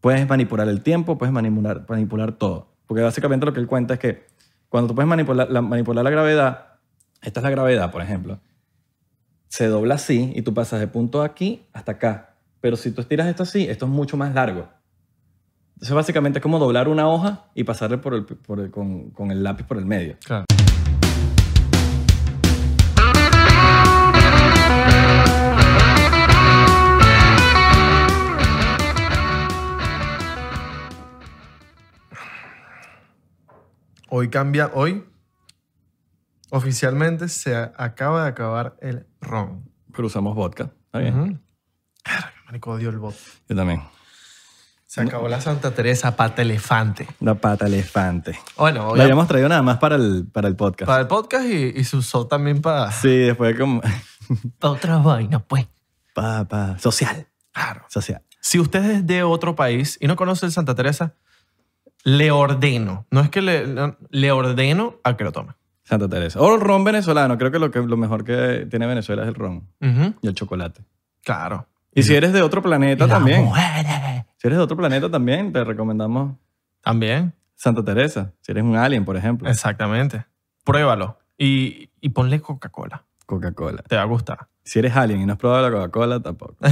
Puedes manipular el tiempo, puedes manipular, manipular todo. Porque básicamente lo que él cuenta es que cuando tú puedes manipular la, manipular la gravedad, esta es la gravedad, por ejemplo, se dobla así y tú pasas de punto aquí hasta acá. Pero si tú estiras esto así, esto es mucho más largo. Entonces básicamente es como doblar una hoja y pasarle por el, por el- con, con el lápiz por el medio. Claro. Hoy cambia, hoy oficialmente se acaba de acabar el ron. Pero usamos vodka. Está bien. Ujú. Verga, Marico, odio el bot. Yo también. Se acabó la Santa Teresa pata elefante. La pata elefante. Bueno, La habíamos traído nada más para el, para el podcast. para el podcast y, y se usó también para, Sí, después como... para otras vainas, pues. pa, pa, social. Claro. Social. Si usted es de otro país y no conoce el Santa Teresa, le ordeno, no es que le, le ordeno a que lo tome. Santa Teresa. O el ron venezolano. Creo que lo, que lo mejor que tiene Venezuela es el ron y el chocolate. Claro. Y si eres de otro planeta también. Si eres de otro planeta también, te recomendamos También, Santa Teresa. Si eres un alien, por ejemplo. exactamente. Pruébalo y, y ponle Coca-Cola. Coca-Cola. Te va a gustar. Si eres alien y no has probado la Coca-Cola, tampoco.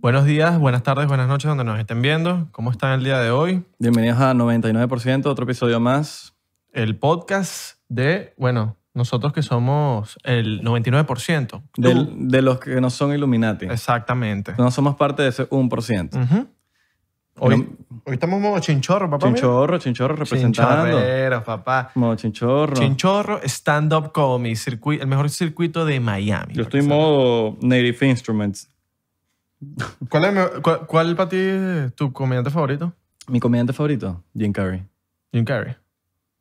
Buenos días, buenas tardes, buenas noches donde nos estén viendo. ¿Cómo están el día de hoy? Bienvenidos a 99%, otro episodio más. El podcast de, bueno, nosotros que somos el 99%. Tú. Del- de los que no son Illuminati. Exactamente. No somos parte de ese 1%. Ujú. Hoy, hoy estamos modo chinchorro, papá. mira. Chinchorro, chinchorro representando. Chinchorrero, papá. Como chinchorro. Chinchorro Stand-Up Comedy, circuit- el mejor circuito de Miami. Yo estoy en modo Native Instruments. ¿Cuál, es, cuál, cuál para ti es tu comediante favorito? Mi comediante favorito, Jim Carrey. Jim Carrey.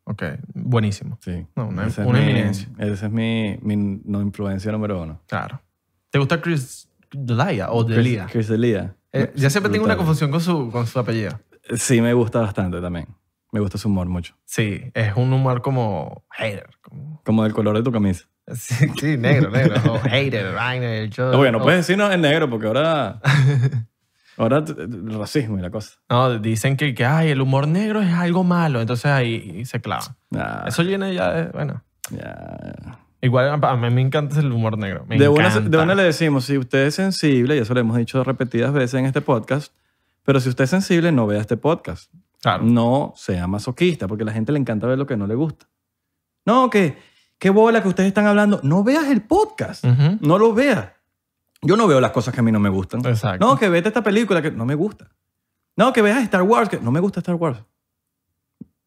Ok, buenísimo. Sí. No, una- es una mi- eminencia. Esa es mi, mi no influencia número uno. Claro. ¿Te gusta Chris Delia o Delia? Chris D'Elia. Eh, ya siempre tengo una confusión con su, con su apellido. Sí, me gusta bastante también. Me gusta su humor mucho. Sí, es un humor como hater. Como, Como el color de tu camisa. Sí, sí, negro, negro. o hater, vaina, yo- Oye, no o- puedes decirnos en negro porque ahora... ahora el racismo y la cosa. No, dicen que, que ay, el humor negro es algo malo, entonces ahí se clava. Nah, Eso viene ya, de- bueno. Igual a mí me encanta el humor negro. Me De una, de una le decimos, si usted es sensible, y eso lo hemos dicho repetidas veces en este podcast, pero si usted es sensible, no vea este podcast. Claro. No sea masoquista, porque a la gente le encanta ver lo que no le gusta. No, que qué bola que ustedes están hablando. No veas el podcast. No lo veas. Yo no veo las cosas que a mí no me gustan. Exacto. No, que vete esta película que no me gusta. No, que veas Star Wars, que no me gusta Star Wars.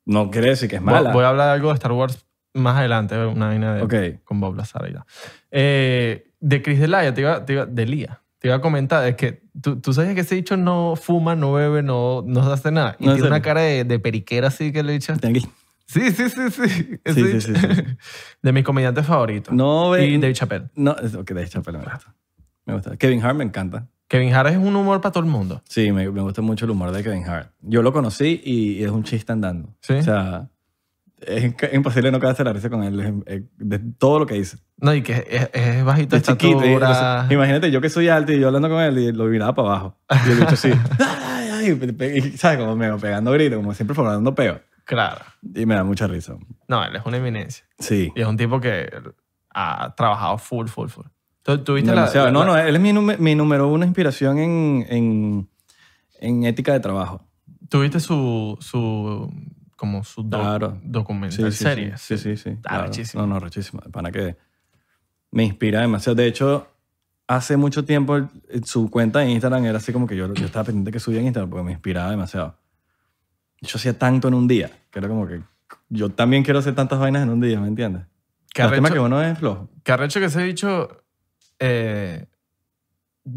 No quiere decir que es mala. Voy a hablar de algo de Star Wars más adelante, una vaina de, Ok. con Bob Lazar y. Eh, de Chris Delia, te iba, te iba, Delia, te iba a comentar, es que tú, tú sabes que ese dicho no fuma, no bebe, no, no hace nada. Y No, tiene una cara de, de periquera así que le he dicho. Sí, sí, sí, sí. Ese Sí, sí, sí, sí. De mis comediantes favoritos. No y Dave Chappelle. No, es- ok, Dave Chappelle me gusta. Me gusta. Kevin Hart me encanta. Kevin Hart es un humor para todo el mundo. Sí, me, me gusta mucho el humor de Kevin Hart. Yo lo conocí y es un chiste andando. ¿Sí? O sea, es inc- imposible no quedarse la risa con él es- es- de todo lo que dice. No, y que es, es bajito de Es chiquito. y- estatura. o sea, imagínate, yo que soy alto y yo hablando con él y lo miraba para abajo. Y el bicho así. ay, ay, y pe- y, ¿Sabes? Como medio pegando gritos, como siempre formando peo. Claro. Y me da mucha risa. No, él es una eminencia. Sí. Y es un tipo que ha trabajado full, full, full. ¿Tú, tú viste la, no, no, él es mi, mi número uno inspiración en, en, en ética de trabajo. ¿Tú viste su, su, como su Claro. documental Sí, sí, serie? Sí, sí, sí. Ah, claro. rechísimo. No, no, rechísimo. Para que me inspira demasiado. De hecho, hace mucho tiempo el- su cuenta de Instagram era así como que yo, yo estaba pendiente que subía en Instagram porque me inspiraba demasiado. Yo hacía tanto en un día, que era como que yo también quiero hacer tantas vainas en un día, ¿me entiendes? ¿Qué Lástima arrecho, que uno es flojo. qué arrecho que ese dicho eh,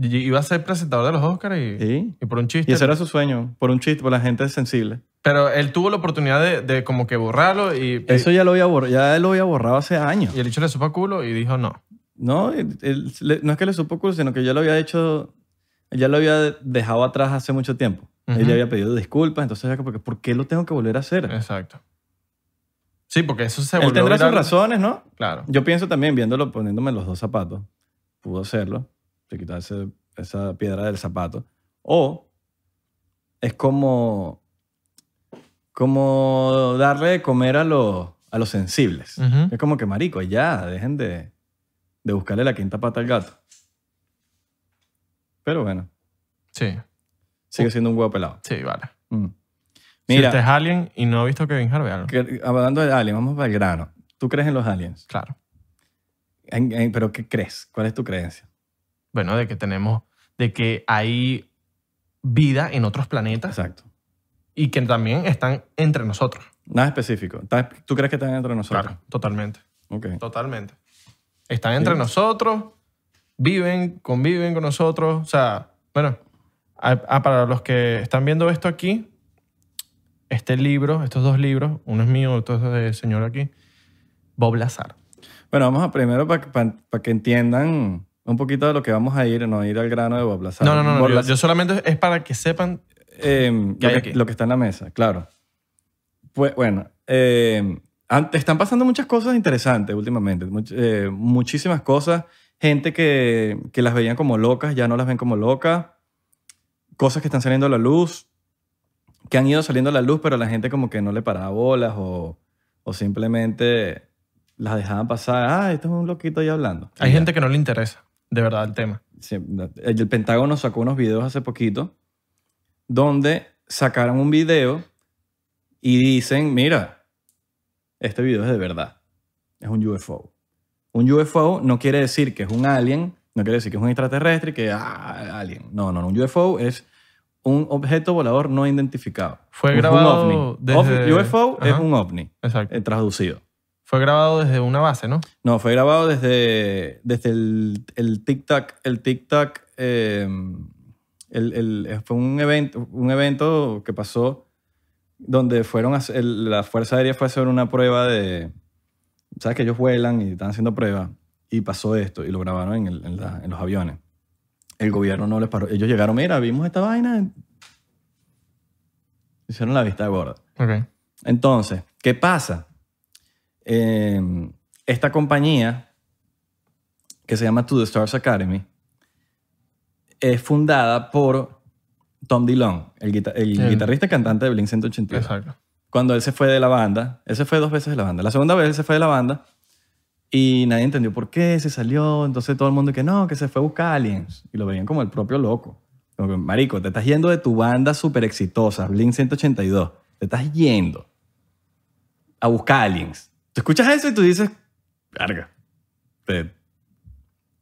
iba a ser presentador de los Oscars y, Sí. y por un chiste. Y ese era su sueño, por un chiste, por la gente sensible. Pero él tuvo la oportunidad de, de como que borrarlo y, Eso ya lo había borrado, ya él lo había borrado hace años. y el dicho le supo a culo y dijo no. No, él- no es que le supo culo, sino que ya lo había hecho, ya lo había dejado atrás hace mucho tiempo. Él ya había pedido disculpas, entonces era como que, ¿por qué lo tengo que volver a hacer? Exacto. Sí, porque eso se Él volvió tendrá sus razones, ¿no? Claro. Yo pienso también, viéndolo, poniéndome los dos zapatos, pudo hacerlo, se quitó ese- esa piedra del zapato, O es como, como darle de comer a los, a los sensibles. Es como que, marico, ya, dejen de, de buscarle la quinta pata al gato. Pero bueno, Sí, sigue siendo un huevo pelado. sí, vale. Mm. si Mira, usted es alien y no ha visto Kevin Harvey, algo. que- hablando de aliens, vamos para el grano. ¿Tú crees en los aliens? Claro. En- en- ¿Pero qué crees? ¿Cuál es tu creencia? Bueno, de que tenemos, de que hay vida en otros planetas Exacto. y que también están entre nosotros. Nada específico. ¿Estás- ¿Tú crees que están entre nosotros? Claro, totalmente. Ok. Totalmente. Están entre Sí. nosotros, viven, conviven con nosotros. O sea, bueno, ah, ah, para los que están viendo esto aquí, este libro, estos dos libros, uno es mío, otro es del señor aquí, Bob Lazar. Bueno, vamos a primero para que entiendan un poquito de lo que vamos a ir, no ir al grano de Bob Lazar. No, no, no, no, yo, yo solamente es para que sepan. eh, ¿Qué lo, que, lo que está en la mesa, claro. Pues bueno, eh, están pasando muchas cosas interesantes últimamente, much- eh, muchísimas cosas. Gente que, que las veían como locas, ya no las ven como locas. Cosas que están saliendo a la luz, que han ido saliendo a la luz, pero la gente como que no le paraba bolas o, o simplemente las dejaban pasar. Ah, esto es un loquito ahí hablando. Hay ya. gente que no le interesa, de verdad, el tema. Sí, el Pentágono sacó unos videos hace poquito donde sacaron un video y dicen, mira, este video es de verdad. Es un UFO. Un UFO no quiere decir que es un alien, no quiere decir que es un extraterrestre, que ah, alien. No, no, no. Un UFO es un objeto volador no identificado. Fue Es un grabado ovni. desde- UFO es un ovni, Exacto. eh, traducido. Fue grabado desde una base, ¿no? No, fue grabado desde, desde el, el TikTok. El TikTok eh, el, el- fue un evento, un evento que pasó donde fueron a la Fuerza Aérea fue a hacer una prueba de... ¿Sabes que ellos vuelan y están haciendo pruebas? Y pasó esto y lo grabaron en, el- en la- en los aviones. El gobierno no les paró. Ellos llegaron, mira, vimos esta vaina. Hicieron la vista gorda. Ok. Entonces, ¿qué pasa? Eh, esta compañía, que se llama To The Stars Academy, es fundada por Tom DeLonge, el, guita- el El- guitarrista y cantante de Blink 182. Exacto. Cuando él se fue de la banda, él se fue dos veces de la banda. La segunda vez él se fue de la banda y nadie entendió por qué se salió. Entonces todo el mundo que no, que se fue a buscar aliens. Y lo veían como el propio loco. Como que, marico, te estás yendo de tu banda súper exitosa, Blink 182. Te estás yendo a buscar aliens. Tú escuchas eso y tú dices, verga, te-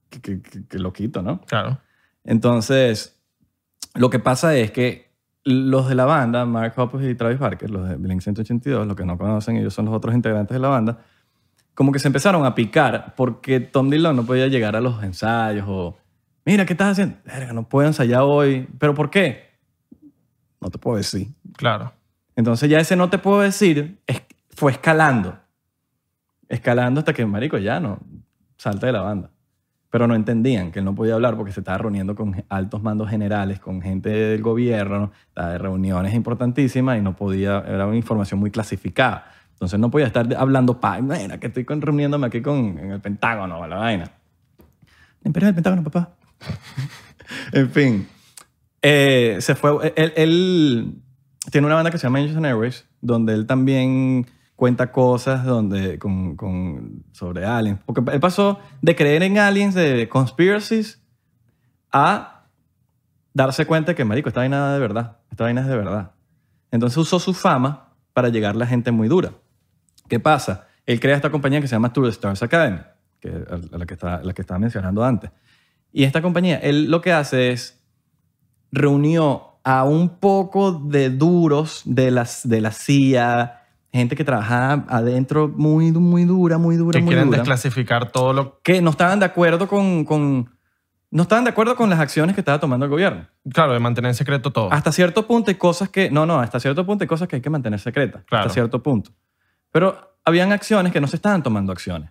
qué, qué- qué- qué loquito, ¿no? Claro. Entonces, lo que pasa es que los de la banda, Mark Hoppus y Travis Barker, los de Blink 182, los que no conocen, ellos son los otros integrantes de la banda, como que se empezaron a picar porque Tom Dillon no podía llegar a los ensayos o, mira, ¿qué estás haciendo? Verga, no puedo ensayar hoy. ¿Pero por qué? No te puedo decir. Claro. Entonces ya ese no te puedo decir es- fue escalando. Escalando hasta que, marico, ya no, salta de la banda. Pero no entendían que él no podía hablar porque se estaba reuniendo con altos mandos generales, con gente del gobierno, estaba de reuniones importantísimas y no podía, era una información muy clasificada. Entonces no podía estar hablando, pa, mira, que estoy reuniéndome aquí con, en el Pentágono la vaina. El imperio del Pentágono, papá. en fin. Eh, se fue, él, él tiene una banda que se llama Angels and Airways, donde él también cuenta cosas donde, con, con- sobre aliens. Porque él pasó de creer en aliens, de conspiracies, a darse cuenta que, marico, esta vaina es de verdad. Esta vaina es de verdad. Entonces usó su fama para llegar a la gente muy dura. ¿Qué pasa? Él crea esta compañía que se llama Tour Stars Academy, que a la que, está, la que estaba mencionando antes. Y esta compañía, él lo que hace es reunió a un poco de duros de, las, de la CIA, gente que trabajaba adentro muy, muy dura, muy dura, Que muy quieren dura, desclasificar todo lo... que no estaban de acuerdo con, con- no estaban de acuerdo con las acciones que estaba tomando el gobierno. Claro, de mantener en secreto todo. Hasta cierto punto hay cosas que, no, no, hasta cierto punto hay cosas que hay que mantener secretas, Claro. hasta cierto punto. Pero habían acciones que no se estaban tomando acciones.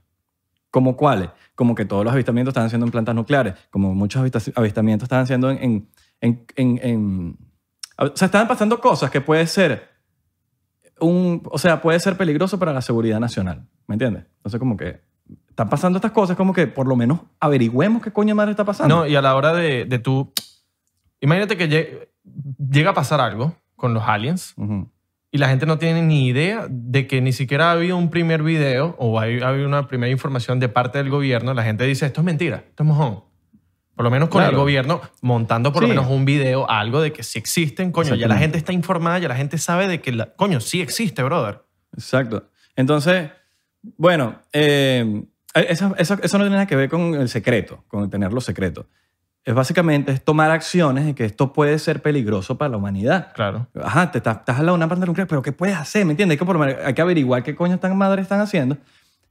¿Como cuáles? Como que todos los avistamientos estaban siendo en plantas nucleares, como muchos avista- avistamientos estaban siendo en, en, en, en- O sea, estaban pasando cosas que puede ser un... O sea, puede ser peligroso para la seguridad nacional. ¿Me entiendes? Entonces, como que están pasando estas cosas, como que por lo menos averigüemos qué coño madre está pasando. No, y a la hora de, de tú imagínate que lle- llega a pasar algo con los aliens Ujú. Y la gente no tiene ni idea de que ni siquiera ha habido un primer video o ha habido una primera información de parte del gobierno. La gente dice, esto es mentira, esto es mojón. Por lo menos con el gobierno montando por Sí. lo menos un video, algo de que sí existen. Coño, ya la gente está informada, ya la gente sabe de que, la, coño, sí existe, brother. Exacto. Entonces, bueno, eh, eso, eso- eso no tiene nada que ver con el secreto, con tenerlo secreto. Es básicamente es tomar acciones de que esto puede ser peligroso para la humanidad. Claro. Ajá, te estás, estás al lado de una planta nuclear, pero ¿qué puedes hacer? ¿Me entiendes? Hay que, por hay que averiguar qué coño están madres están haciendo.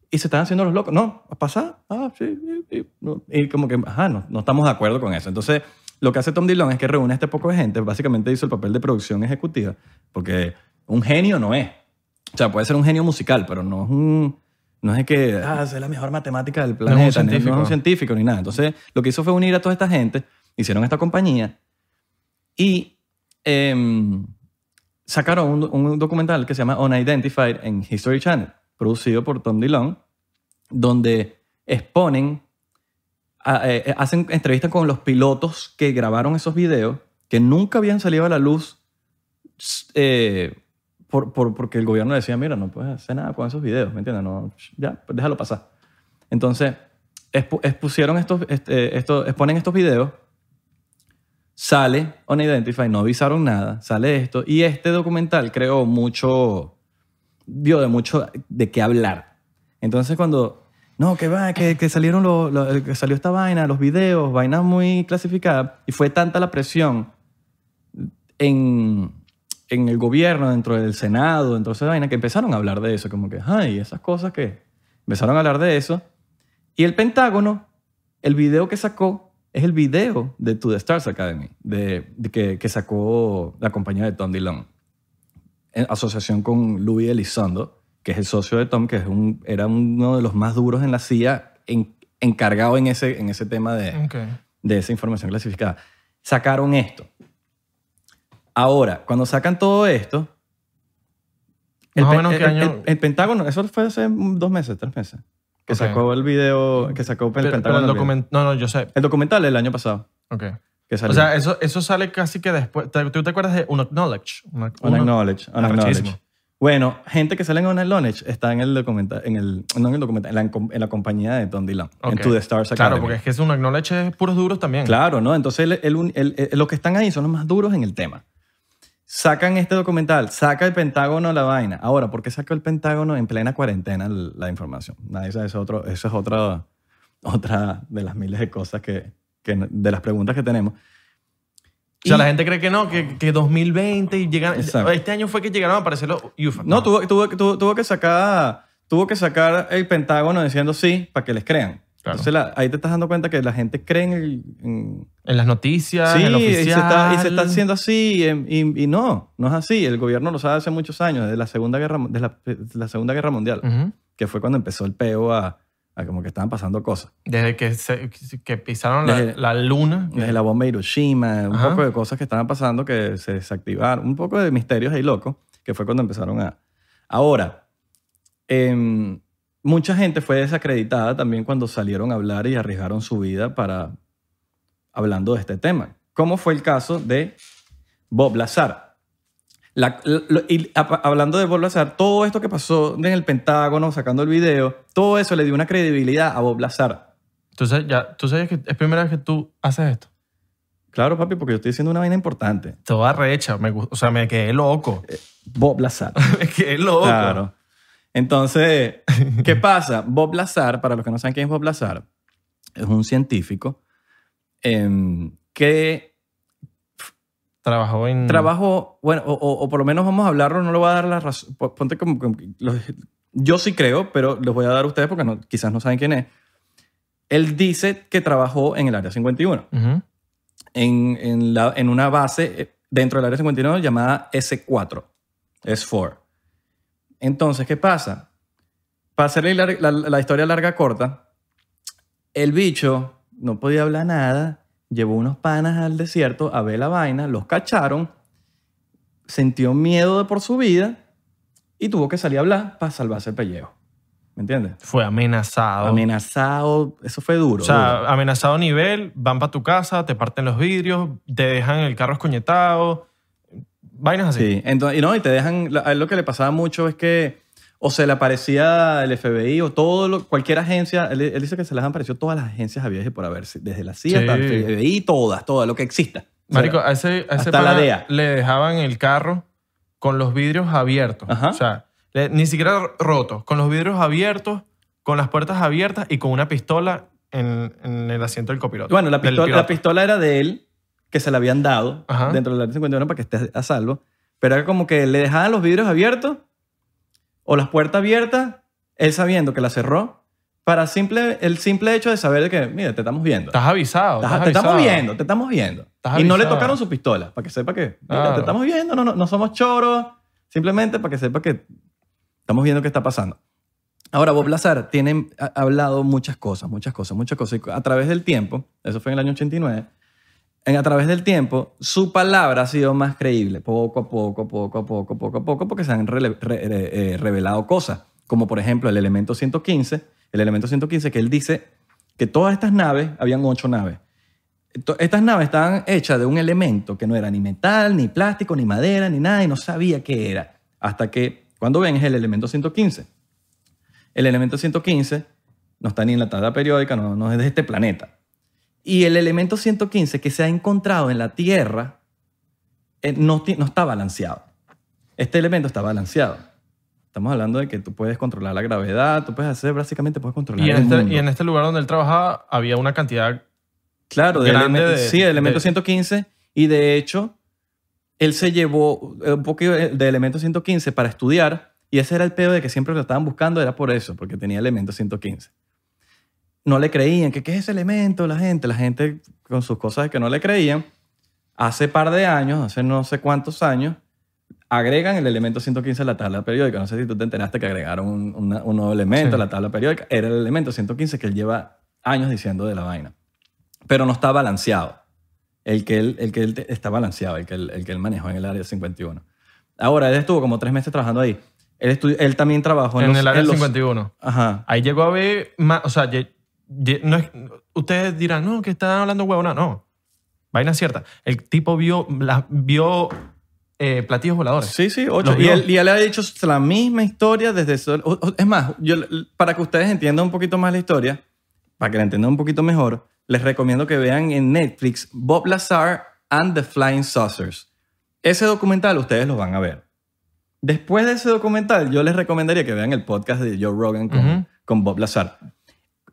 Y se están haciendo los locos. No, ¿a pasar? Ah, sí. sí, sí. Y como que, ajá, no, no estamos de acuerdo con eso. Entonces, lo que hace Tom Dillon es que reúne a este poco de gente. Básicamente hizo el papel de producción ejecutiva. Porque un genio no es. O sea, puede ser un genio musical, pero no es un... No es que, ah, es la mejor matemática del es un planeta. No es un científico. ni nada. Entonces, lo que hizo fue unir a toda esta gente, hicieron esta compañía y em, sacaron un, un documental que se llama Unidentified en History Channel, producido por Tom Dillon, donde exponen, a- eh, hacen entrevistas con los pilotos que grabaron esos videos, que nunca habían salido a la luz eh, por, por- porque el gobierno decía, mira, no puedes hacer nada con esos videos, ¿me entiendes? No, ya, pues déjalo pasar. Entonces, expu- expusieron estos, este, esto- exponen estos videos, sale Unidentified, no avisaron nada, sale esto, y este documental creó mucho, dio de mucho de qué hablar. Entonces cuando, no, que va, que, que salieron los, los- que salió esta vaina, los videos, vainas muy clasificadas, y fue tanta la presión en, en el gobierno, dentro del Senado, dentro de esa vaina, que empezaron a hablar de eso, como que, ay, esas cosas que empezaron a hablar de eso. Y el Pentágono, el video que sacó es el video de To The Stars Academy, de, de que, que sacó la compañía de Tom Dillon, en asociación con Louis Elizondo, que es el socio de Tom, que es un, era uno de los más duros en la CIA, en- encargado en ese, en ese tema de, Ok. de esa información clasificada. Sacaron esto. Ahora, cuando sacan todo esto, el, Más o menos qué el- año- el- el Pentágono, eso fue hace dos meses, tres meses, que Ok. sacó el video, que sacó el Pero, pero Pentágono. el el, video. document- No, no, yo sé. El documental del año pasado, Ok. que salió. O sea, eso, eso sale casi que después. ¿Te- ¿Tú te acuerdas de Unacknowledge? Una- uno- Unacknowledge, Unacknowledge. Arrechísimo. Bueno, gente que sale en Unacknowledge está en el documental, en el, no en el documental, en la, en la compañía de Dillon, en Ok. To The Stars Claro, Academy. porque es que es un acknowledge es puros duros también. Claro, ¿no? Entonces, el- el- el- el- los que están ahí son los más duros en el tema. Sacan este documental, saca el Pentágono la vaina. Ahora, ¿por qué sacó el Pentágono en plena cuarentena la información? Sabe, eso es, otro, eso es otra, otra de las miles de cosas que, que no- de las preguntas que tenemos. O sea, Y- la gente cree que no, que, que 2020 y llegan. Exacto. Este año fue que llegaron a aparecer los UFO. No, tuvo, tuvo, tuvo, tuvo que sacar, tuvo que sacar el Pentágono diciendo sí para que les crean. Claro. Entonces, la- ahí te estás dando cuenta que la gente cree en el, en- En las noticias, Sí, en lo y oficial. se, está, y se está haciendo así em, y, y no, no es así. El gobierno lo sabe hace muchos años, desde la Segunda Guerra, desde la, desde la segunda guerra Mundial, Ujú. que fue cuando empezó el peo a, a como que estaban pasando cosas. Desde que, se- que pisaron la, Desde- la luna. Desde la bomba de Hiroshima, un Ajá. poco de cosas que estaban pasando que se desactivaron, un poco de misterios ahí locos, que fue cuando empezaron a... Ahora, em, mucha gente fue desacreditada también cuando salieron a hablar y arriesgaron su vida para hablando de este tema. Como fue el caso de Bob Lazar. La- lo- y a- hablando de Bob Lazar, todo esto que pasó en el Pentágono, sacando el video, todo eso le dio una credibilidad a Bob Lazar. Entonces, ya, tú sabes que es primera vez que tú haces esto. Claro, papi, porque yo estoy diciendo una vaina importante. Toda recha. Me, o sea, me quedé loco. Bob Lazar. me quedé loco. Claro. Entonces, ¿qué pasa? Bob Lazar, para los que no saben quién es Bob Lazar, es un científico em, que Trabajó en. trabajó, bueno, o, o- o por lo menos vamos a hablarlo, no le voy a dar la razón. po- Ponte como, como- los- yo sí creo, pero les voy a dar a ustedes porque no- quizás no saben quién es. Él dice que trabajó en el Área 51, Ujú. en, en, la- en una base eh, dentro del Área 51 llamada S4, S4. Entonces, ¿qué pasa? Para hacerle la, la- la historia larga corta, el bicho no podía hablar nada, llevó unos panas al desierto a ver la vaina, los cacharon, sintió miedo de por su vida y tuvo que salir a hablar para salvarse el pellejo. ¿Me entiendes? Fue amenazado. Amenazado, eso fue duro. o sea, duro. amenazado nivel, van para tu casa, te parten los vidrios, te dejan el carro escoñetado. Vainas así. Sí, entonces, y no, y te dejan, a él lo que le pasaba mucho es que o se le aparecía el FBI o todo lo, cualquier agencia, él, él dice que se les han aparecido todas las agencias habidas y por haber, desde la CIA Sí. hasta el FBI, todas, todas, lo que exista. O sea, Marico, a ese, a ese la DEA. le dejaban el carro con los vidrios abiertos. Ajá. O sea, le- ni siquiera rotos, con los vidrios abiertos, con las puertas abiertas y con una pistola en, en el asiento del copiloto. Bueno, la pistola, la pistola era de él, que se la habían dado Ajá. dentro del área 51 para que esté a salvo. Pero era como que le dejaban los vidrios abiertos o las puertas abiertas, él sabiendo que la cerró, para simple, el simple hecho de saber de que, mira, te estamos viendo. Estás avisado. Estás- estás te estamos avisado. viendo, te estamos viendo. Estás y no le avisado. tocaron su pistola, para que sepa que, mira, Claro. te estamos viendo, no, no, no somos choros, simplemente para que sepa que estamos viendo qué está pasando. Ahora, Bob Lazar tiene ha hablado muchas cosas, muchas cosas, muchas cosas. Y a través del tiempo, eso fue en el año 89, en, a través del tiempo, su palabra ha sido más creíble, poco a poco, poco a poco, poco a poco, porque se han re- re- eh, revelado cosas, como por ejemplo el elemento 115, el elemento 115 que él dice que todas estas naves, habían ocho naves, estas naves estaban hechas de un elemento que no era ni metal, ni plástico, ni madera, ni nada, y no sabía qué era. Hasta que, cuando ven, es el elemento 115. El elemento 115 no está ni en la tabla periódica, no, no es de este planeta. Y el elemento 115 que se ha encontrado en la Tierra eh, no, está balanceado. Este elemento está balanceado. Estamos hablando de que tú puedes controlar la gravedad, tú puedes hacer, básicamente puedes controlar Y en, el este, mundo. y en este lugar donde él trabajaba había una cantidad Claro, elemento, de- sí, el elemento de- 115. Y de hecho, él se llevó eh, un poquito de de elemento 115 para estudiar. Y ese era el pedo de que siempre lo estaban buscando, era por eso, porque tenía elemento 115. No le creían, que qué es ese elemento, la gente. La gente con sus cosas que no le creían. Hace par de años, hace no sé cuántos años, agregan el elemento 115 a la tabla periódica. No sé si tú te enteraste que agregaron un, una- un nuevo elemento Sí. a la tabla periódica. Era el elemento 115 que él lleva años diciendo de la vaina pero no está balanceado. El que él, el que él está balanceado, el que, él, el que él manejó en el área 51. Ahora, él estuvo como tres meses trabajando ahí. Él, él también trabajó en, en los- el área en los- 51. Ajá. Ahí llegó a ver más, o sea, no es- ustedes dirán, no, que están hablando huevona. No, vaina cierta. El tipo vio, la- vio eh, platillos voladores. Sí, sí, ocho. Y él, y él ha dicho la misma historia desde... eso- o- o- Es más, yo, para que ustedes entiendan un poquito más la historia, para que la entiendan un poquito mejor, les recomiendo que vean en Netflix Bob Lazar and the Flying Saucers. Ese documental ustedes lo van a ver. Después de ese documental, yo les recomendaría que vean el podcast de Joe Rogan con Bob Lazar.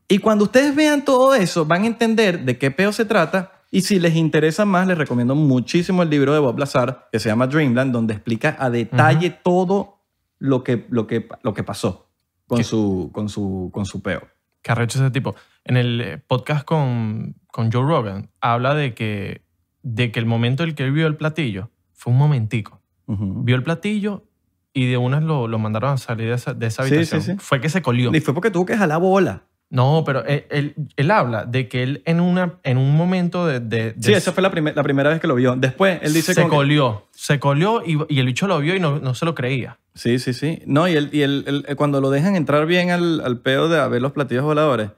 Y cuando ustedes vean todo eso, van a entender de qué peo se trata. Y si les interesa más, les recomiendo muchísimo el libro de Bob Lazar, que se llama Dreamland, donde explica a detalle todo lo que, lo que, lo que pasó con ¿Qué? su, con, su, con su peo. que arrecho ese tipo. En el eh, podcast con, con Joe Rogan, habla de que, de que el momento en el que él vio el platillo fue un momentico. Ujú. Vio el platillo y de unas lo, lo mandaron a salir de esa, de esa Sí, habitación. sí, sí. Fue que se colió. Y fue porque tuvo que jalar bola. No, pero él, él- él habla de que él en, una, en un momento de... de- de- Sí, esa fue la, primer- la primera vez que lo vio. Después, él dice se como que- colió. Se colió y, y el bicho lo vio y no, no se lo creía. Sí, sí, sí. No, y, él, y él- él- cuando lo dejan entrar bien al, al pedo de a ver los platillos voladores,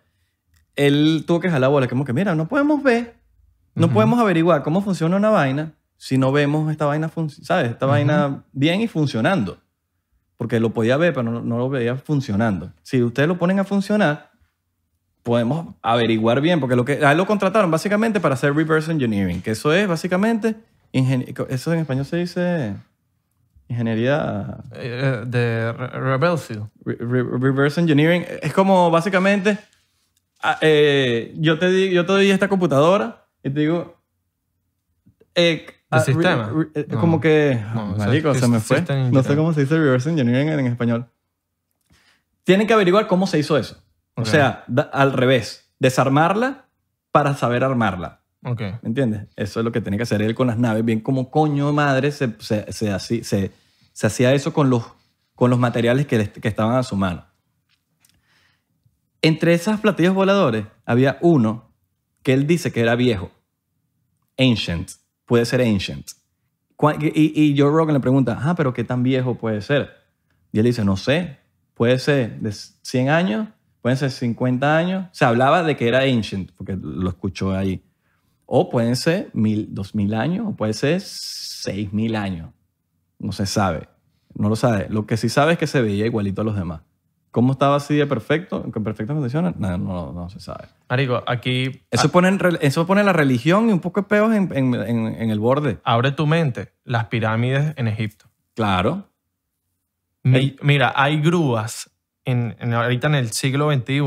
él tuvo que jalar bola. Como que, mira, no podemos ver, no Ujú. podemos averiguar cómo funciona una vaina si no vemos esta vaina, ¿sabes? Esta vaina bien y funcionando. Porque lo podía ver, pero no, no lo veía funcionando. Si ustedes lo ponen a funcionar, podemos averiguar bien, porque lo que, a él lo contrataron básicamente para hacer reverse engineering, que eso es básicamente, eso en español se dice ingeniería... Eh, de Re- Rebelfield. Re- re- reverse engineering es como básicamente ah, eh, yo te digo yo te doy esta computadora y te digo eh, ah, sistema? eh, No. como que No, marico, se me fue no sé cómo se dice reverse engineering en, en español tienen que averiguar cómo se hizo eso o Ok. sea da- al revés desarmarla para saber armarla Ok. ¿Me entiendes? Eso es lo que tenía que hacer él con las naves. Bien como coño madre se, se, se, así- se- se hacía eso con los, con los materiales que, que estaban a su mano. Entre esos platillos voladores había uno que él dice que era viejo. Ancient. Puede ser ancient. Y, y Joe Rogan le pregunta, ah, pero ¿qué tan viejo puede ser? Y él dice, no sé. puede ser de 100 años, pueden ser 50 años. Se hablaba de que era ancient, porque lo escuchó ahí. O pueden ser mil, 2000 años, o puede ser 6000 años. No se sabe. No lo sabe. Lo que sí sabe es que se veía igualito a los demás. ¿Cómo estaba así de perfecto, con perfectas condiciones? No, no, no se sabe. Marico, aquí Eso, pone, en eso pone la religión y un poco de peos en, en- en- en el borde. abre tu mente. Las pirámides en Egipto. Claro. Mi-. Mira, hay grúas en, en- ahorita en el siglo XXI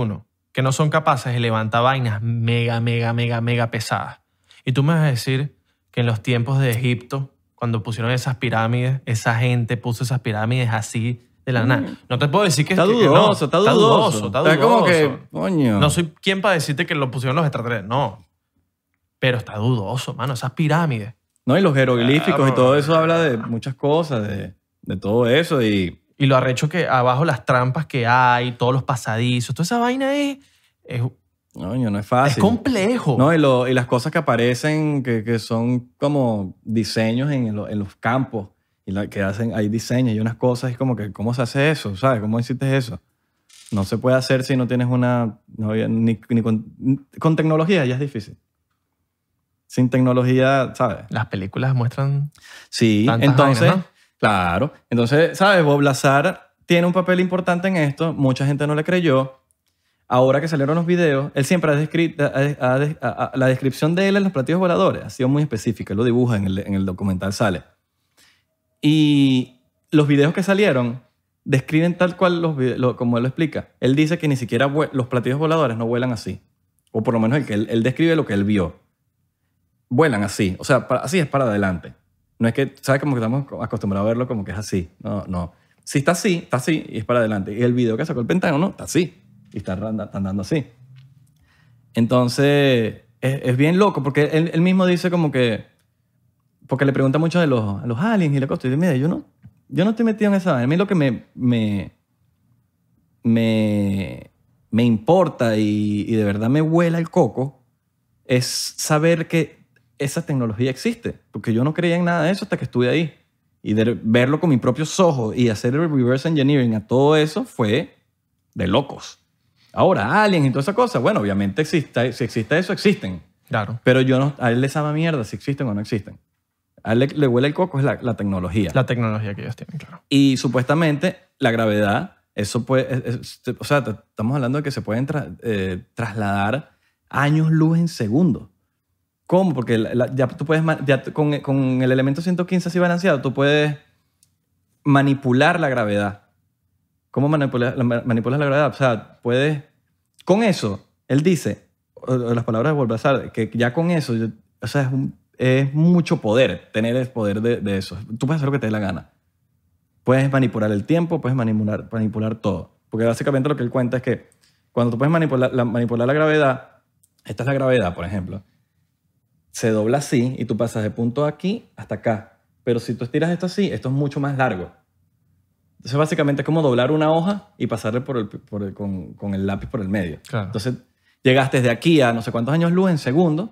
que no son capaces de levantar vainas mega, mega, mega, mega pesadas. Y tú me vas a decir que en los tiempos de Egipto, cuando pusieron esas pirámides, esa gente puso esas pirámides así de la nada. No te puedo decir que Mm. Está que- que no. dudoso, está dudoso. Está Está como dudoso. que, coño. No soy quien para decirte que lo pusieron los extraterrestres. No. Pero está dudoso, mano. Esas pirámides. No, y los jeroglíficos y todo eso habla de muchas cosas, de, de todo eso. Y Y lo arrecho que abajo las trampas que hay, todos los pasadizos, toda esa vaina es, es, coño, no es es fácil. complejo. No, y, lo- y las cosas que aparecen que, que son como diseños en, lo- en los campos y la, que hacen, hay diseños y unas cosas, es como que, ¿cómo se hace eso? ¿Sabes? ¿Cómo hiciste eso? No se puede hacer si no tienes una, no ni, ni con, con tecnología ya es difícil. Sin tecnología, ¿sabes? Las películas muestran... Sí, entonces, vainas, ¿no? Claro. Entonces, ¿sabes? Bob Lazar tiene un papel importante en esto. Mucha gente no le creyó. Ahora que salieron los videos, él siempre ha descrito, la descripción de él en los platillos voladores ha sido muy específica. Él lo dibuja en el, en el documental, sale. Y los videos que salieron describen tal cual los vide- lo- como él lo explica. Él dice que ni siquiera los platillos voladores no vuelan así. O por lo menos el que él, describe lo que él vio. Vuelan así. O sea, así es para adelante. No es que, ¿sabes? Como que estamos acostumbrados a verlo como que es así. No, no. Si está así, está así y es para adelante. Y el video que sacó el Pentágono está así. Y está andando así. Entonces, es, es bien loco porque él, él mismo dice como que... Porque le pregunta mucho de los, a los aliens y la cosa. Y dice, mira, yo no, yo no estoy metido en esa. A mí lo que me, me, me, me importa y, y de verdad me huela el coco es saber que esa tecnología existe. Porque yo no creía en nada de eso hasta que estuve ahí. Y de verlo con mis propios ojos y hacer el reverse engineering a todo eso fue de locos. Ahora, aliens y toda esa cosa, bueno, obviamente existe, si existe eso, existen. Claro. Pero yo no, a él le sabe mierda si existen o no existen. A él le, le huele el coco es la, la tecnología. La tecnología que ellos tienen, claro. Y supuestamente la gravedad, eso puede, es- es- o sea, estamos hablando de que se pueden tra- eh, trasladar años luz en segundos. ¿Cómo? Porque la- la- ya tú puedes, ya con, con el elemento 115 así balanceado, tú puedes manipular la gravedad. ¿Cómo manipular, la- manipulas la gravedad? O sea, puedes, con eso, él dice, las palabras de Volvazar, que ya con eso, yo- o sea, es, un- es mucho poder, tener el poder de, de eso. Tú puedes hacer lo que te dé la gana. Puedes manipular el tiempo, puedes manipular, manipular todo. Porque básicamente lo que él cuenta es que cuando tú puedes manipular la, manipular la gravedad, esta es la gravedad, por ejemplo, se dobla así y tú pasas de punto aquí hasta acá. Pero si tú estiras esto así, esto es mucho más largo. Entonces básicamente es como doblar una hoja y pasarle por el, por el- con, con el lápiz por el medio. Claro. Entonces llegaste de aquí a no sé cuántos años luz en segundos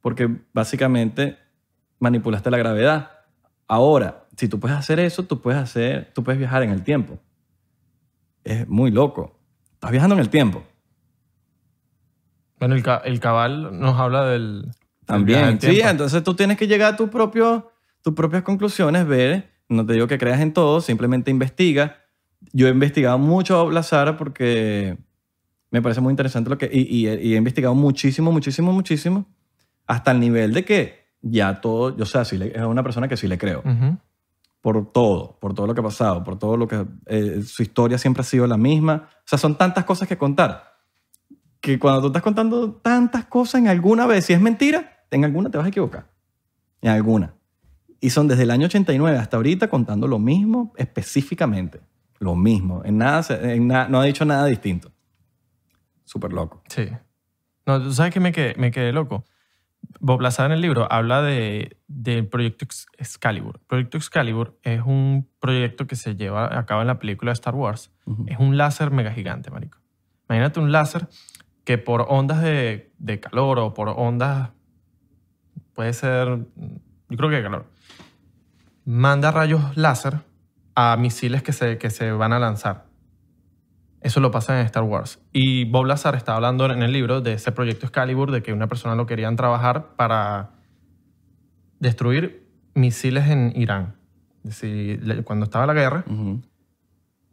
porque básicamente manipulaste la gravedad. Ahora, si tú puedes hacer eso, tú puedes hacer, tú puedes viajar en el tiempo. Es muy loco. Estás viajando en el tiempo. Bueno, el, el cabal nos habla del... También. Sí, entonces tú tienes que llegar a tu propio, tus propias conclusiones, ver. No te digo que creas en todo, simplemente investiga. Yo he investigado mucho a Bob Lazar porque me parece muy interesante lo que... Y, y he- y he investigado muchísimo, muchísimo, muchísimo, hasta el nivel de que ya todo... Yo, sea, sí le- es una persona que sí le creo. Por todo, por todo lo que ha pasado, por todo lo que eh, su historia siempre ha sido la misma. O sea, son tantas cosas que contar que cuando tú estás contando tantas cosas en alguna vez, si es mentira, en alguna te vas a equivocar. En alguna. Y son desde el año 89 hasta ahorita contando lo mismo específicamente. Lo mismo. En nada, en na- no ha dicho nada distinto. Súper loco. Sí. No, ¿tú sabes que me quedé, me quedé loco? Bob Lazar en el libro habla de, del proyecto Ex- Excalibur. Proyecto Excalibur es un proyecto que se lleva a cabo en la película de Star Wars. Es un láser mega gigante, marico. Imagínate un láser que por ondas de, de calor o por ondas, puede ser, yo creo que calor, manda rayos láser a misiles que se, que se van a lanzar. Eso lo pasa en Star Wars. Y Bob Lazar está hablando en el libro de ese proyecto Excalibur, de que una persona lo querían trabajar para destruir misiles en Irán. Es decir, le- cuando estaba la guerra.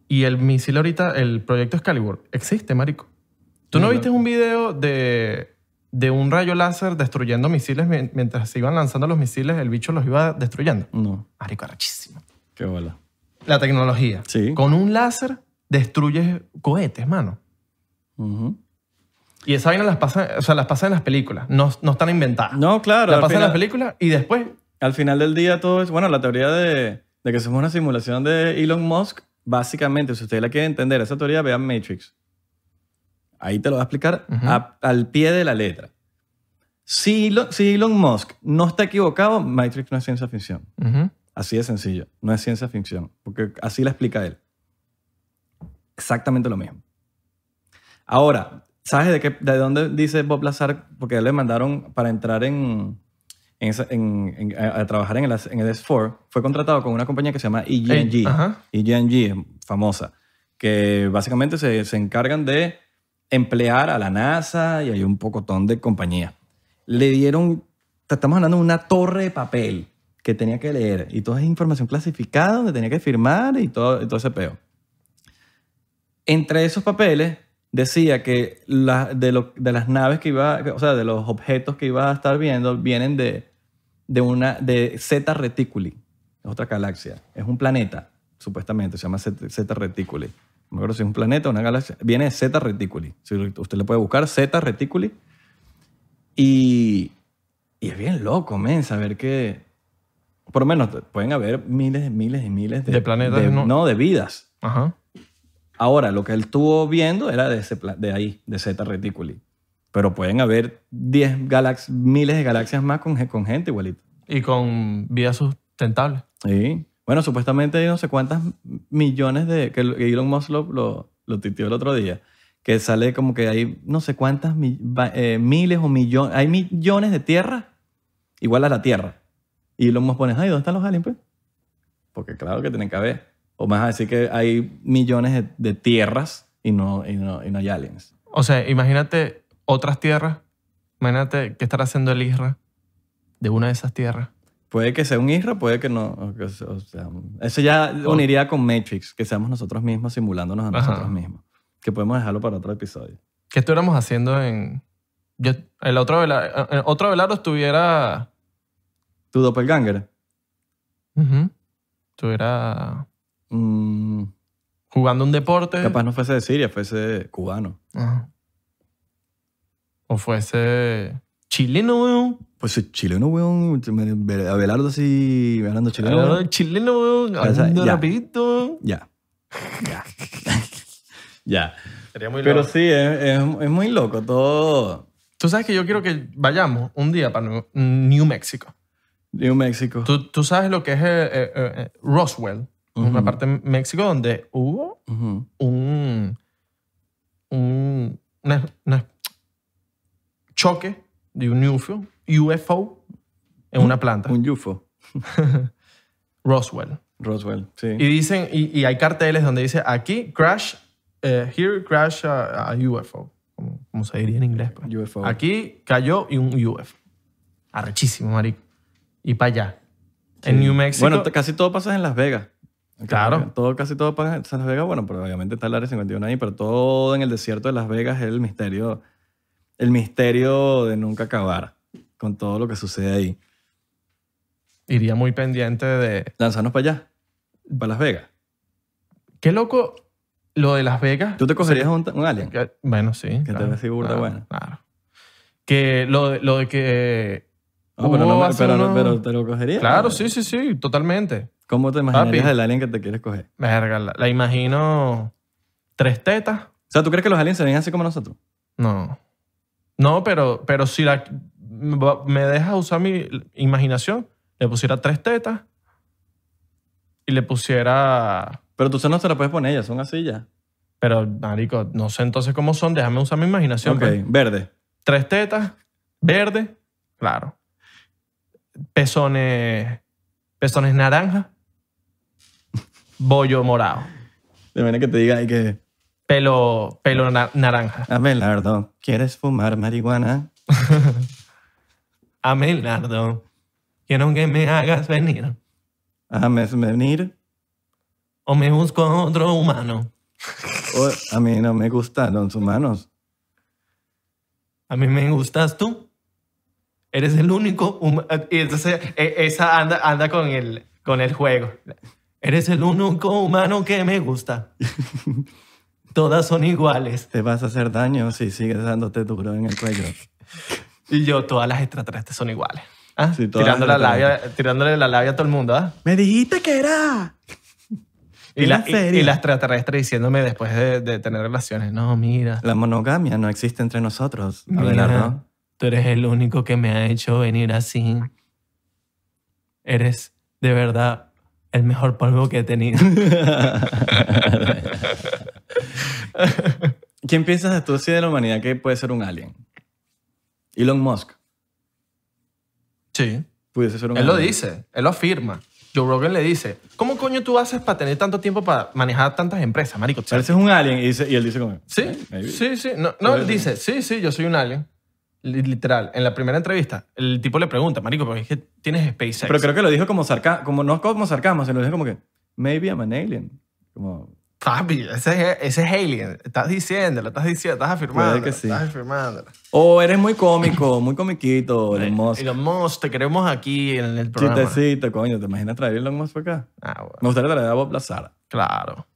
Y el misil ahorita, el proyecto Excalibur, existe, marico. ¿Tú no viste un video de, de un rayo láser destruyendo misiles mien- mientras se iban lanzando los misiles, el bicho los iba destruyendo? No, Marico, arrechísimo. qué bola. La tecnología. Sí. Con un láser destruyes cohetes, mano. Ujú. Y esa vaina las pasa, o sea, las pasa en las películas. No, no están inventadas. No, claro. las al pasa en final- las películas y después... Al final del día todo es, bueno, la teoría de, de que somos una simulación de Elon Musk, básicamente, si usted la quiere entender, esa teoría, vean Matrix. Ahí te lo voy a explicar a- al pie de la letra. Si Elon, si Elon Musk no está equivocado, Matrix no es ciencia ficción. Así de sencillo. No es ciencia ficción. Porque así la explica él. Exactamente lo mismo. Ahora, ¿sabes de, qué, de dónde dice Bob Lazar? Porque él le mandaron para entrar en, en, a, a trabajar en el, en el S4. Fue contratado con una compañía que se llama EGNG. Ey, ajá. EGNG, famosa. Que básicamente se, se encargan de emplear a la NASA y hay un pocotón de compañías. Le dieron, estamos hablando de una torre de papel que tenía que leer y toda esa información clasificada donde tenía que firmar y todo, y todo ese peo. Entre esos papeles decía que la- de, lo- de las naves que iba, o sea, de los objetos que iba a estar viendo vienen de, de una de Zeta Reticuli, es otra galaxia, es un planeta, supuestamente, se llama Zeta Reticuli. No me acuerdo si es un planeta una galaxia, viene de Zeta Reticuli. Usted le puede buscar Zeta Reticuli y, y es bien loco, men, saber que por lo menos pueden haber miles, miles y miles de, De planetas, de- ¿no? no, de vidas. Ajá. Ahora, lo que él estuvo viendo era de, ese, de ahí, de Zeta Reticuli. Pero pueden haber 10 galax miles de galaxias más con, con gente igualito. Y con vida sustentable. Sí. Bueno, supuestamente hay no sé cuántas millones de... Que Elon Musk lo, lo, lo tuiteó el otro día. Que sale como que hay no sé cuántas eh, miles o millones... Hay millones de tierras igual a la Tierra. Y Elon Musk pone, ay, ¿dónde están los aliens, pues? Porque claro que tienen que haber. O más a decir que hay millones de, de tierras y no, y, no, y no hay aliens. O sea, imagínate otras tierras. Imagínate qué estará haciendo el Isra de una de esas tierras. Puede que sea un Isra, puede que no. o que sea- o sea, eso ya uniría con Matrix, que seamos nosotros mismos simulándonos a Ajá. nosotros mismos. Que podemos dejarlo para otro episodio. ¿Qué estuviéramos haciendo en... Yo, el otro velado, el otro velado estuviera... ¿Tu doppelganger? ujú, estuviera Mm, jugando un deporte. capaz no fuese de Siria, fuese cubano. Ajá. O fuese chileno, weón. Pues si chileno, weón. Abelardo así, hablando chileno. Chileno, weón. chileno, weón. Hablando ya. rapidito, weón. Ya. Ya. ya. Sería muy Pero loco. sí, es, es- es muy loco todo. Tú sabes que yo quiero que vayamos un día para New- Mexico. New México. ¿Tú, tú sabes lo que es eh, eh, eh, Roswell? Una Ujú. parte de México donde hubo Ujú. un, un una- una choque de un UFO, UFO en una planta. Un UFO. Roswell. Roswell, sí. Y dicen, y, y hay carteles donde dice aquí crash, eh, here crash a, a UFO. Como, como se diría en inglés. pues. UFO. Aquí cayó y un UFO. Arrechísimo, marico. Y para allá. En New Mexico. Bueno, casi todo pasa en Las Vegas. Claro. Todo, casi todo pasa en Las Vegas. Bueno, pero obviamente está el Área 51 ahí, pero todo en el desierto de Las Vegas es el misterio, el misterio de nunca acabar con todo lo que sucede ahí. iría muy pendiente de... Lanzarnos para allá, para Las Vegas. Qué loco lo de Las Vegas. ¿Tú te cogerías un, un alien? Que- Bueno, sí. te claro, ves burda claro, buena. Claro. Que lo, de- lo de que... No, pero, no pero, no- unos- pero te lo cogerías. Claro, sí, sí, sí, totalmente. ¿Cómo te imaginarías Papi. el alien que te quieres coger? Verga, la, la imagino tres tetas. O sea, ¿tú crees que los aliens serían así como nosotros? No. No, pero, pero si la, me dejas usar mi imaginación, le pusiera tres tetas y le pusiera... Pero tú no se la puedes poner, ellas son así ya. Pero, marico, no sé entonces cómo son. Déjame usar mi imaginación. Ok, pues. verde. Tres tetas, verde, claro. Pezones, pezones naranja, bollo morado. De manera que te diga ahí que... Pelo, pelo na- naranja. Abelardo, ¿quieres fumar marihuana? Amelardo, quiero que me hagas venir. ¿Ames venir? O me busco otro humano. O- a mí no me gustan los humanos. A mí me gustas tú. Eres el único huma- Y entonces e- esa anda, anda con, el, con el juego. Eres el único humano que me gusta. Todas son iguales. Te vas a hacer daño si sigues dándote duro en el cuello. Y yo, todas las extraterrestres son iguales. ¿Ah? Sí, la labia, tirándole la labia a todo el mundo. ¿ah? Me dijiste que era. Y, la, y, y la extraterrestre diciéndome después de, de tener relaciones, no, mira, La monogamia no existe entre nosotros, mira, Abelardo. tú eres el único que me ha hecho venir así. Eres de verdad el mejor polvo que he tenido. ¿Quién piensas tú si de la humanidad que puede ser un alien? Elon Musk. sí. Pudiese ser un Él lo alien. dice, él lo afirma. Joe Rogan le dice, ¿cómo coño tú haces para tener tanto tiempo para manejar tantas empresas, marico? Pareces un alien y, dice- y él dice como... Sí, "Eh, maybe". sí, sí. No, no, él dice, sí, sí, yo soy un alien. Li- Literal. En la primera entrevista, el tipo le pregunta, marico, porque es que tienes SpaceX. Pero creo que lo dijo como sarcasmo, como no como sarcasmo, sino lo dijo como que, maybe I'm an alien. Como, Papi, ese, es- ese es alien. Estás diciéndolo, estás diciendo, estás afirmando. Puede que sí. Estás afirmando. o eres muy cómico, muy comiquito, Elon Musk. Elon Musk, te queremos aquí en el programa. Chistecito, coño, ¿te imaginas traer Elon Musk para acá? Ah, bueno, Me gustaría traer a Bob Lazar. claro.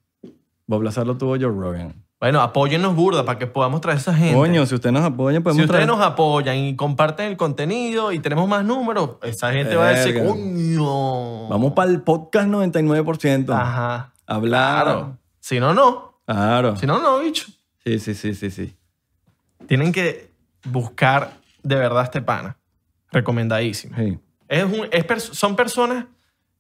Bob Lazar lo tuvo Joe Rogan. Bueno, apóyennos burda para que podamos traer a esa gente. Coño, si ustedes nos apoyan, si podemos ustedes traer... nos apoyan y comparten el contenido y tenemos más números, esa gente va a decir, coño. Vamos para el podcast 99%. Ajá. Hablar. Claro. Si no, no. Claro. Si no, no, bicho. Sí, sí, sí, sí, sí. Tienen que buscar de verdad este pana. Recomendadísimo. Sí. Es un- es pers- son personas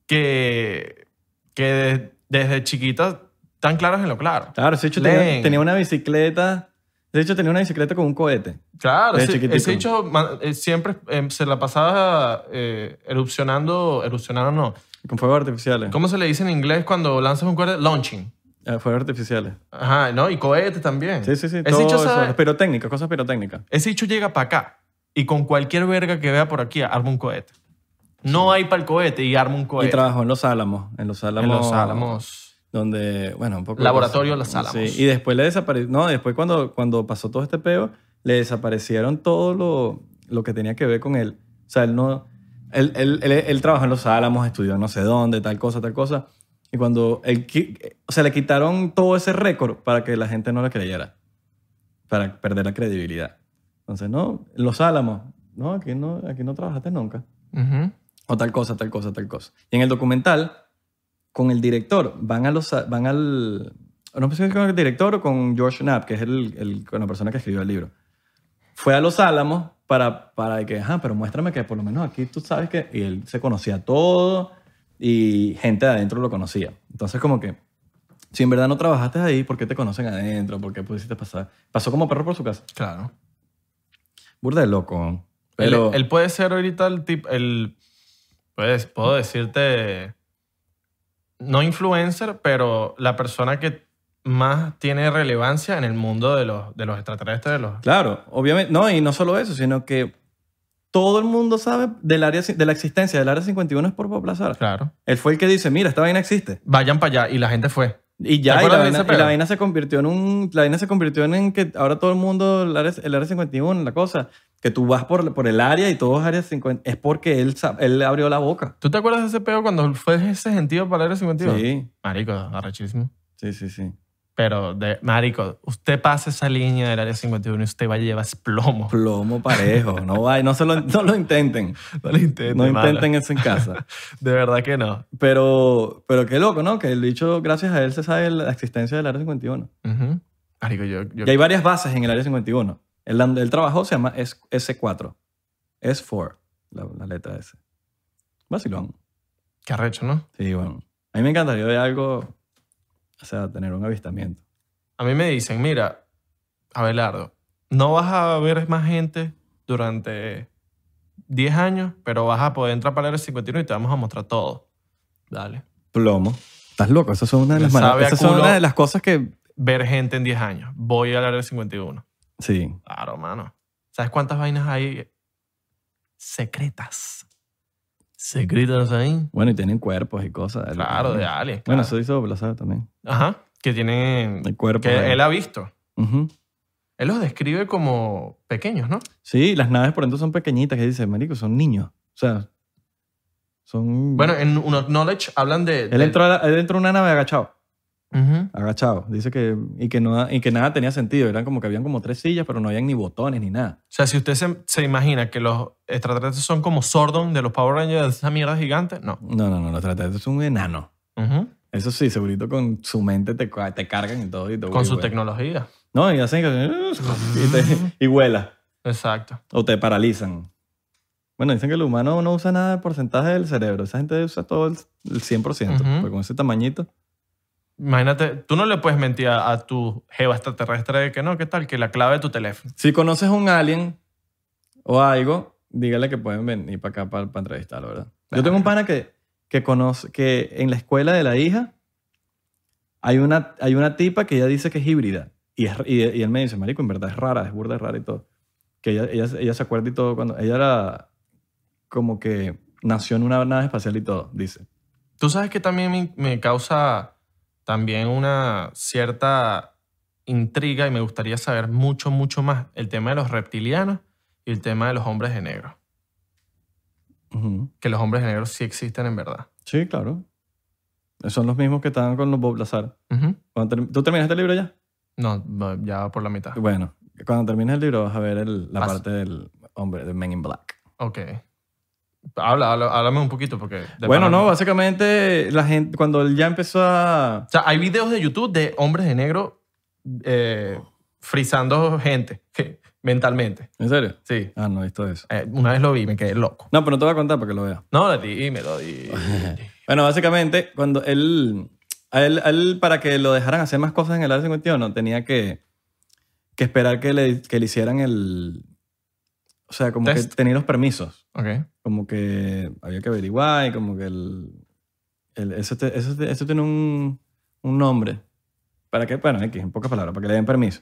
que, que de- desde chiquitas están claras en lo claro. Claro, ese hecho tenía, tenía una bicicleta. De hecho, tenía una bicicleta con un cohete. Claro, ese, ese hecho eh, siempre eh, se la pasaba eh, erupcionando, erupcionando no. Con fuegos artificiales. ¿Cómo se le dice en inglés cuando lanzas un cohete? Launching. Eh, fuegos artificiales. Ajá, ¿no? Y cohetes también. Sí, sí, sí. Ese bicho sabe- Pirotécnicas, cosas pirotécnicas. Ese bicho llega para acá y con cualquier verga que vea por aquí arma un cohete. No hay para el cohete y arma un Y cohete. trabajó en Los Álamos. En Los Álamos. en los Álamos. Donde, bueno, un poco... Laboratorio. Los Álamos. Sí, y después le desapareció... No, después cuando, cuando pasó todo este peo, le desaparecieron todo lo, lo que tenía que ver con él. O sea, él no... Él, él, él, él trabajó en Los Álamos, estudió no sé dónde, tal cosa, tal cosa. Y cuando él... O sea, le quitaron todo ese récord para que la gente no le creyera. Para perder la credibilidad. Entonces, no, Los Álamos. No, aquí no, aquí no trabajaste nunca. Ujú. O tal cosa, tal cosa, tal cosa. Y en el documental, con el director, van, a los, van al... No sé si con el director o con George Knapp, que es el, el- la persona que escribió el libro. Fue a Los Álamos para, para que, ajá, pero muéstrame que por lo menos aquí tú sabes que... Y él se conocía todo y gente de adentro lo conocía. Entonces como que, si en verdad no trabajaste ahí, ¿por qué te conocen adentro? ¿Por qué pudiste pasar? Pasó como perro por su casa. Claro. Burda de loco. Pero... Él, él puede ser ahorita el tipo, el, pues, puedo decirte, no influencer, pero la persona que más tiene relevancia en el mundo de los, de los extraterrestres. De los, Claro, obviamente. No, y no solo eso, sino que todo el mundo sabe del área, de la existencia del área 51 es por Bob Lazar. claro. Él fue el que dice, mira, esta vaina existe. Vayan para allá y la gente fue. Y ¿Te ya, y la, vaina, y la vaina se convirtió en un... La vaina se convirtió en que ahora todo el mundo, el área, el área 51, la cosa, que tú vas por, por el área y todo es área 50, es porque él, él abrió la boca. ¿Tú te acuerdas de ese peo cuando fue ese sentido para el Área 51? Sí, Marico, arrechísimo. sí, sí, sí. Pero, de, marico, usted pasa esa línea del Área 51 y usted va a llevar plomo. Plomo parejo. No, va, no, se lo, no lo intenten. No lo intenten, No intenten eso en casa. De verdad que no. Pero, pero qué loco, ¿no? Que el bicho, gracias a él, se sabe la existencia del área 51. Ujú. Marico, yo... yo Y hay varias bases en el área 51. El, donde él trabajó se llama S- S4. S4, la, la letra S. Vacilón. Qué arrecho, ¿no? Sí, bueno. A mí me encantaría ver algo, o sea, tener un avistamiento. A mí me dicen, mira, Abelardo, no vas a ver más gente durante 10 años, pero vas a poder entrar para el Área 51 y te vamos a mostrar todo. Dale. Plomo. ¿Estás loco? Esas son una de las, esas son una de las cosas que ver gente en 10 años. Voy al área 51. Sí. Claro, mano. ¿Sabes cuántas vainas hay secretas? Secretas ahí. Bueno, y tienen cuerpos y cosas. Claro, de aliens. Bueno, claro. eso hizo Blazar también. Ajá. Que tienen. El cuerpo. Que él ha visto. Ujú. Él los describe como pequeños, ¿no? Sí, las naves por dentro son pequeñitas, que dice, marico, son niños. O sea, son... Bueno, en Uno Knowledge hablan de. él de- entró, a la- él entró a una nave agachado. Ujú. Agachado. Dice que... Y que, no, y que nada tenía sentido. Eran como que habían como tres sillas, pero no habían ni botones ni nada. O sea, si usted se, se imagina que los extraterrestres son como Sordon de los Power Rangers, esa mierda gigante, no. No, no, no. Los extraterrestres son un enano. Ujú. Eso sí, segurito con su mente te, te cargan y todo. Y todo, Con y su tecnología. No, y hacen que... Y, te- y vuela. Exacto. O te paralizan. Bueno, dicen que el humano no usa nada de porcentaje del cerebro. Esa gente usa todo el, el 100%. Ujú. Porque con ese tamañito... Imagínate, tú no le puedes mentir a, a tu jeva extraterrestre de que no, ¿qué tal? Que la clave de tu teléfono. Si conoces un alien o algo, dígale que pueden venir para acá para, para entrevistarlo, ¿verdad? Yo tengo un pana que, que conoce, que en la escuela de la hija hay una, hay una tipa que ella dice que es híbrida. Y, es- y, y él me dice, marico, en verdad es rara, es burda, es rara y todo. Que ella, ella, ella se acuerda y todo cuando... Ella era como que nació en una nave espacial y todo, dice. Tú sabes que también me, me causa también una cierta intriga y me gustaría saber mucho, mucho más el tema de los reptilianos y el tema de los hombres de negro. Que los hombres de negro sí existen en verdad. Sí, claro. Son los mismos que estaban con los Bob Lazar. ¿Tú terminaste el libro ya? No, ya por la mitad. Bueno, cuando termines el libro vas a ver el- la parte del hombre, de Men in Black. Ok. Habla, habla- háblame un poquito porque... bueno, no, básicamente la gente, cuando él ya empezó a... O sea, hay videos de YouTube de hombres de negro eh, frizando gente mentalmente. ¿En serio? Sí. Ah, no he visto eso. Eh, una vez lo vi me quedé loco. No, pero no te voy a contar para que lo veas. No, dímelo. di- Bueno, básicamente, cuando él, a él, a él, para que lo dejaran hacer más cosas en el área 51, tenía que, que esperar que le, que le hicieran el... O sea, como Test. que tenía los permisos. Ok. Como que había que averiguar y como que el... el eso, te- eso, te- eso tiene un, un nombre. ¿Para qué? Bueno, X, en pocas palabras, para que le den permiso.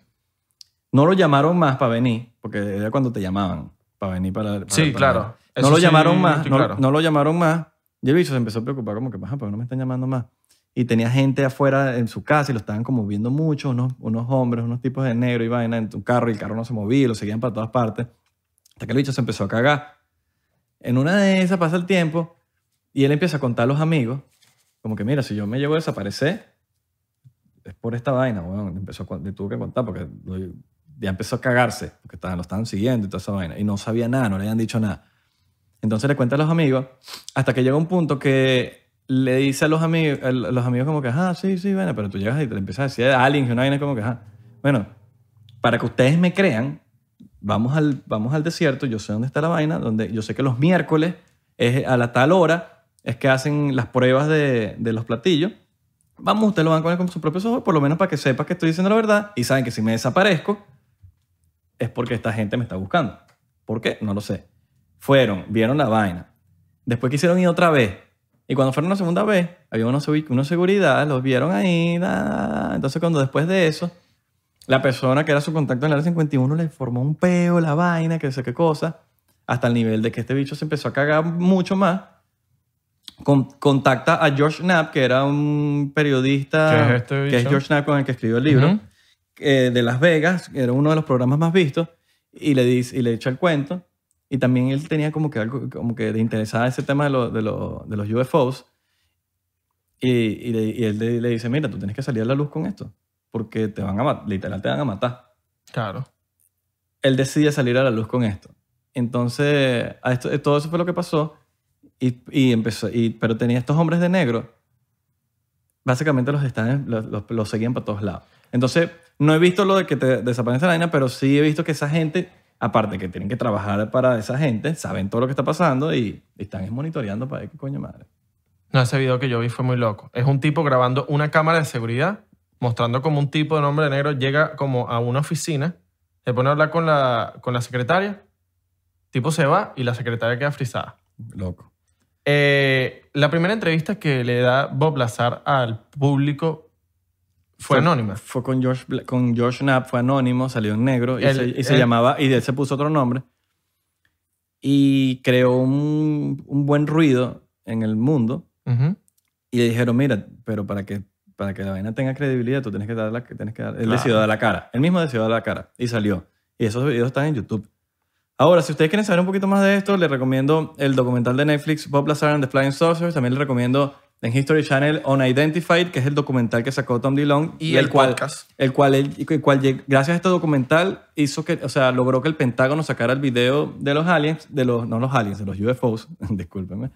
No lo llamaron más para venir, porque era cuando te llamaban para venir para... para- Sí, para- claro. No lo sí, llamaron más, no, claro. no lo llamaron más. Y el bicho se empezó a preocupar como que, "Ajá, ¿por qué no me están llamando más? Y tenía gente afuera en su casa y lo estaban como viendo mucho, unos, unos hombres, unos tipos de negro y vaina en tu carro y el carro no se movía lo seguían para todas partes. Hasta que el bicho se empezó a cagar. En una de esas pasa el tiempo y él empieza a contar a los amigos, como que mira, si yo me llego a desaparecer, es por esta vaina, bueno, empezó le tuvo que contar porque ya empezó a cagarse, porque estaban, lo estaban siguiendo y toda esa vaina, y no sabía nada, no le habían dicho nada. Entonces le cuenta a los amigos, hasta que llega un punto que le dice a los amigos, a los amigos como que, ah, sí, sí, bueno, pero tú llegas y te empiezas a decir a alguien que una vaina como que, ah, bueno, para que ustedes me crean, vamos al, vamos al desierto, yo sé dónde está la vaina, donde yo sé que los miércoles es a la tal hora es que hacen las pruebas de, de los platillos. Vamos, ustedes lo van a poner con sus propios ojos, por lo menos para que sepas que estoy diciendo la verdad y saben que si me desaparezco es porque esta gente me está buscando. ¿Por qué? No lo sé. Fueron, vieron la vaina. Después quisieron ir otra vez. Y cuando fueron la segunda vez, había unos seguridad, los vieron ahí. Entonces, cuando después de eso, la persona que era su contacto en el área 51 le formó un peo, la vaina, que sé qué cosa, hasta el nivel de que este bicho se empezó a cagar mucho más. Con- contacta a George Knapp, que era un periodista, ¿Qué es este que es? George Knapp con el que escribió el libro, eh, de Las Vegas, que era uno de los programas más vistos, y le, dice, y le echa el cuento. Y también él tenía como que algo, como que le interesaba ese tema de, lo- de, lo- de los UFOs. Y, y, le- y él le, le dice, mira, tú tienes que salir a la luz con esto, porque te van a literal te van a matar. Claro. Él decide salir a la luz con esto. Entonces, a esto, todo eso fue lo que pasó. Y, y empezó, y, pero tenía estos hombres de negro, básicamente los, estaban, los, los- los seguían para todos lados. Entonces, no he visto lo de que te desaparece la vaina, pero sí he visto que esa gente, aparte que tienen que trabajar para esa gente, saben todo lo que está pasando y, y están monitoreando para ver qué coño madre. No, ese video que yo vi fue muy loco. Es un tipo grabando una cámara de seguridad, mostrando como un tipo de nombre de negro llega como a una oficina, se pone a hablar con la, con la secretaria, tipo se va y la secretaria queda frisada. Loco. Eh, la primera entrevista que le da Bob Lazar al público Fue anónima. Fue con George, con George Knapp, fue anónimo, salió en negro y, El- se, y se el- llamaba, y él se puso otro nombre. Y creó un, un buen ruido en el mundo. Ujú. Y le dijeron, mira, pero para que, para que la vaina tenga credibilidad, tú tienes que dar la, tienes que dar. Él Claro. decidió dar la cara. Él mismo decidió dar la cara. Y salió. Y esos videos están en YouTube. Ahora, si ustedes quieren saber un poquito más de esto, les recomiendo el documental de Netflix, Bob Lazar and the Flying Saucers. También les recomiendo en History Channel Unidentified, que es el documental que sacó Tom DeLonge. Y el cual, podcast. El cual, el, el cual, gracias a este documental, hizo que, o sea, logró que el Pentágono sacara el video de los aliens, de los, no los aliens, de los UFOs, discúlpenme.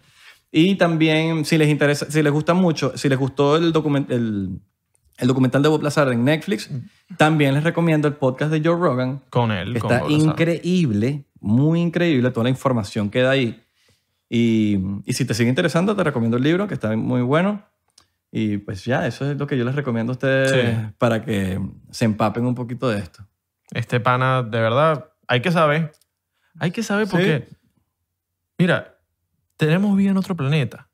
Y también, si les interesa, si les gusta mucho, si les gustó el, document, el, el documental de Bob Lazar en Netflix, también les recomiendo el podcast de Joe Rogan, Con él. que con está Bob increíble, muy increíble, toda la información queda ahí. Y, y si te sigue interesando, te recomiendo el libro, que está muy bueno. Y pues ya, eso es lo que yo les recomiendo a ustedes Sí. para que se empapen un poquito de esto. Este pana, de verdad, hay que saber. Hay que saber Sí. porque, mira, tenemos vida en otro planeta.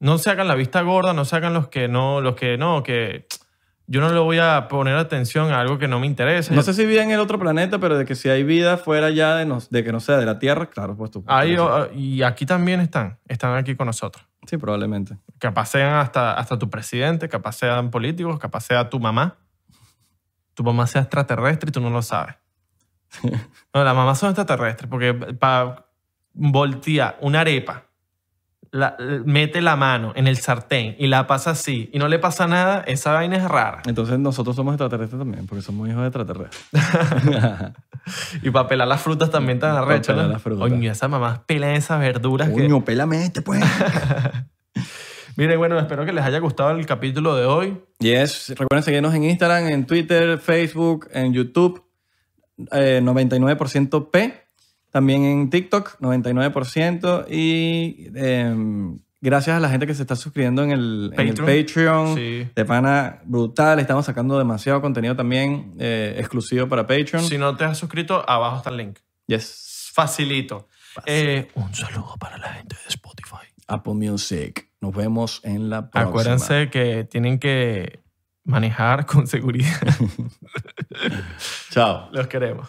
No se hagan la vista gorda, no se hagan los que no, los que no, que yo no le voy a poner atención a algo que no me interesa. No sé si vive en el otro planeta, pero de que si hay vida fuera ya de, nos- de que no sea de la Tierra, claro, pues tú. Ahí, sí. o- y aquí también están, están aquí con nosotros. Sí, probablemente. Capaz sean hasta, hasta tu presidente, capaz sean políticos, capaz sea tu mamá. Tu mamá sea extraterrestre y tú no lo sabes. No, las mamás son extraterrestres porque para voltear una arepa, la- mete la mano en el sartén y la pasa así y no le pasa nada, esa vaina es rara. Entonces nosotros somos extraterrestres también, porque somos hijos de extraterrestres. Y para pelar las frutas también tan arrecho, pelar ¿no? las frutas. Coño, esas mamás pelan esas verduras que... Coño, pélame este, pues. Miren, bueno, espero que les haya gustado el capítulo de hoy. Yes, recuerden seguirnos en Instagram, en Twitter, Facebook, en YouTube, eh, 99% P, también en TikTok, 99%, y eh, gracias a la gente que se está suscribiendo en el en el Patreon. Patreon, Sí. de pana brutal, estamos sacando demasiado contenido también eh, exclusivo para Patreon. Si no te has suscrito, abajo está el link. Yes, Facilito. Eh, un saludo para la gente de Spotify. Apple Music. Nos vemos en la próxima. Acuérdense que tienen que manejar con seguridad. Chao. Los queremos.